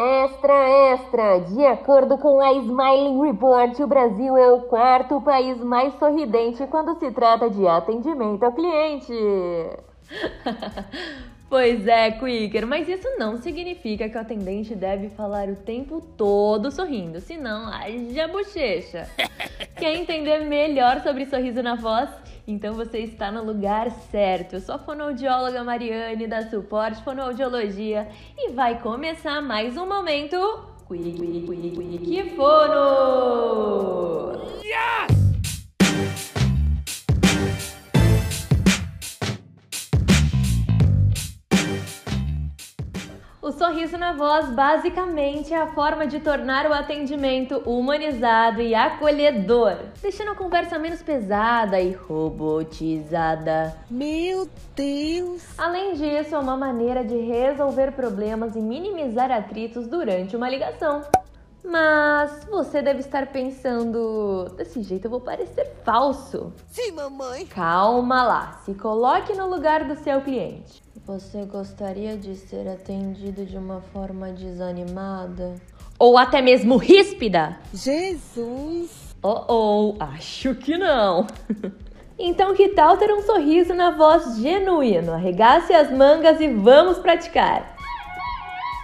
Extra, extra! De acordo com a Smiling Report, o Brasil é o quarto país mais sorridente quando se trata de atendimento ao cliente. Pois é, Quicker, mas isso não significa que o atendente deve falar o tempo todo sorrindo, senão haja bochecha. Quer entender melhor sobre sorriso na voz? Então você está no lugar certo. Eu sou a fonoaudióloga Mariane da Suporte Fonoaudiologia e vai começar mais um momento Quick, quick, quick, fono! O sorriso na voz basicamente é a forma de tornar o atendimento humanizado e acolhedor, deixando a conversa menos pesada e robotizada. Meu Deus! Além disso, é uma maneira de resolver problemas e minimizar atritos durante uma ligação. Mas você deve estar pensando, desse jeito eu vou parecer falso. Sim, mamãe. Calma lá, se coloque no lugar do seu cliente. Você gostaria de ser atendido de uma forma desanimada? Ou até mesmo ríspida? Jesus! Oh, oh, acho que não. então, que tal ter um sorriso na voz genuíno? Arregace as mangas e vamos praticar!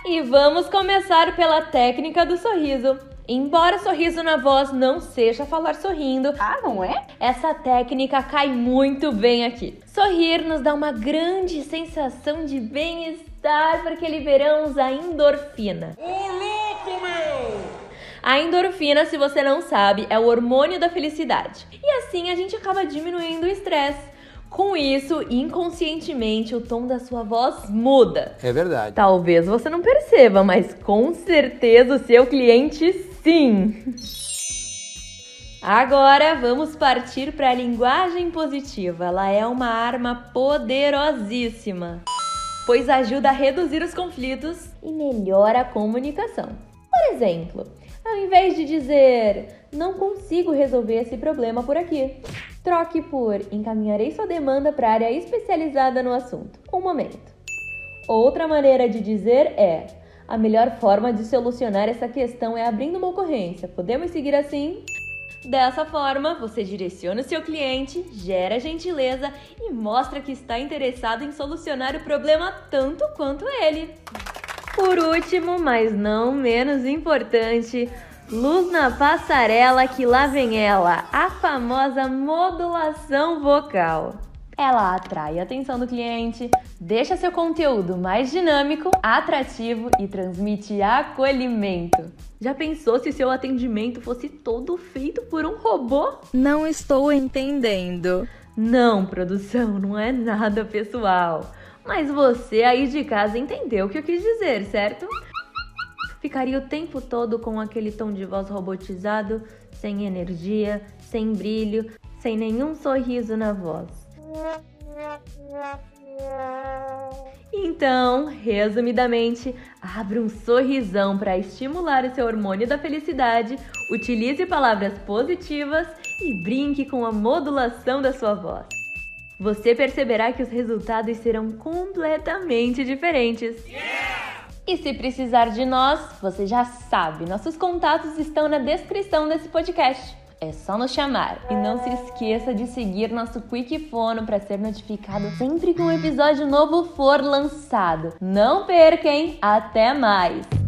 E vamos começar pela técnica do sorriso. Embora sorriso na voz não seja falar sorrindo, ah, não é? Essa técnica cai muito bem aqui. Sorrir nos dá uma grande sensação de bem-estar porque liberamos a endorfina. Ô louco, meu! A endorfina, se você não sabe, é o hormônio da felicidade. E assim a gente acaba diminuindo o estresse. Com isso, inconscientemente, o tom da sua voz muda. É verdade. Talvez você não perceba, mas com certeza o seu cliente sim. Agora vamos partir para a linguagem positiva. Ela é uma arma poderosíssima, pois ajuda a reduzir os conflitos e melhora a comunicação. Por exemplo, ao invés de dizer não consigo resolver esse problema por aqui, Troque por encaminharei sua demanda para área especializada no assunto. Um momento. Outra maneira de dizer é: a melhor forma de solucionar essa questão é abrindo uma ocorrência. Podemos seguir assim? Dessa forma, você direciona o seu cliente, gera gentileza e mostra que está interessado em solucionar o problema tanto quanto ele. Por último, mas não menos importante, Luz na passarela que lá vem ela, a famosa modulação vocal. Ela atrai a atenção do cliente, deixa seu conteúdo mais dinâmico, atrativo e transmite acolhimento. Já pensou se seu atendimento fosse todo feito por um robô? Não estou entendendo. Não, produção, não é nada pessoal. Mas você aí de casa entendeu o que eu quis dizer, certo? ficaria o tempo todo com aquele tom de voz robotizado, sem energia, sem brilho, sem nenhum sorriso na voz. Então, resumidamente, abra um sorrisão para estimular o seu hormônio da felicidade, utilize palavras positivas e brinque com a modulação da sua voz. Você perceberá que os resultados serão completamente diferentes. Yeah! E se precisar de nós, você já sabe, nossos contatos estão na descrição desse podcast. É só nos chamar. E não se esqueça de seguir nosso Quick Fono para ser notificado sempre que um episódio novo for lançado. Não perca, hein? Até mais!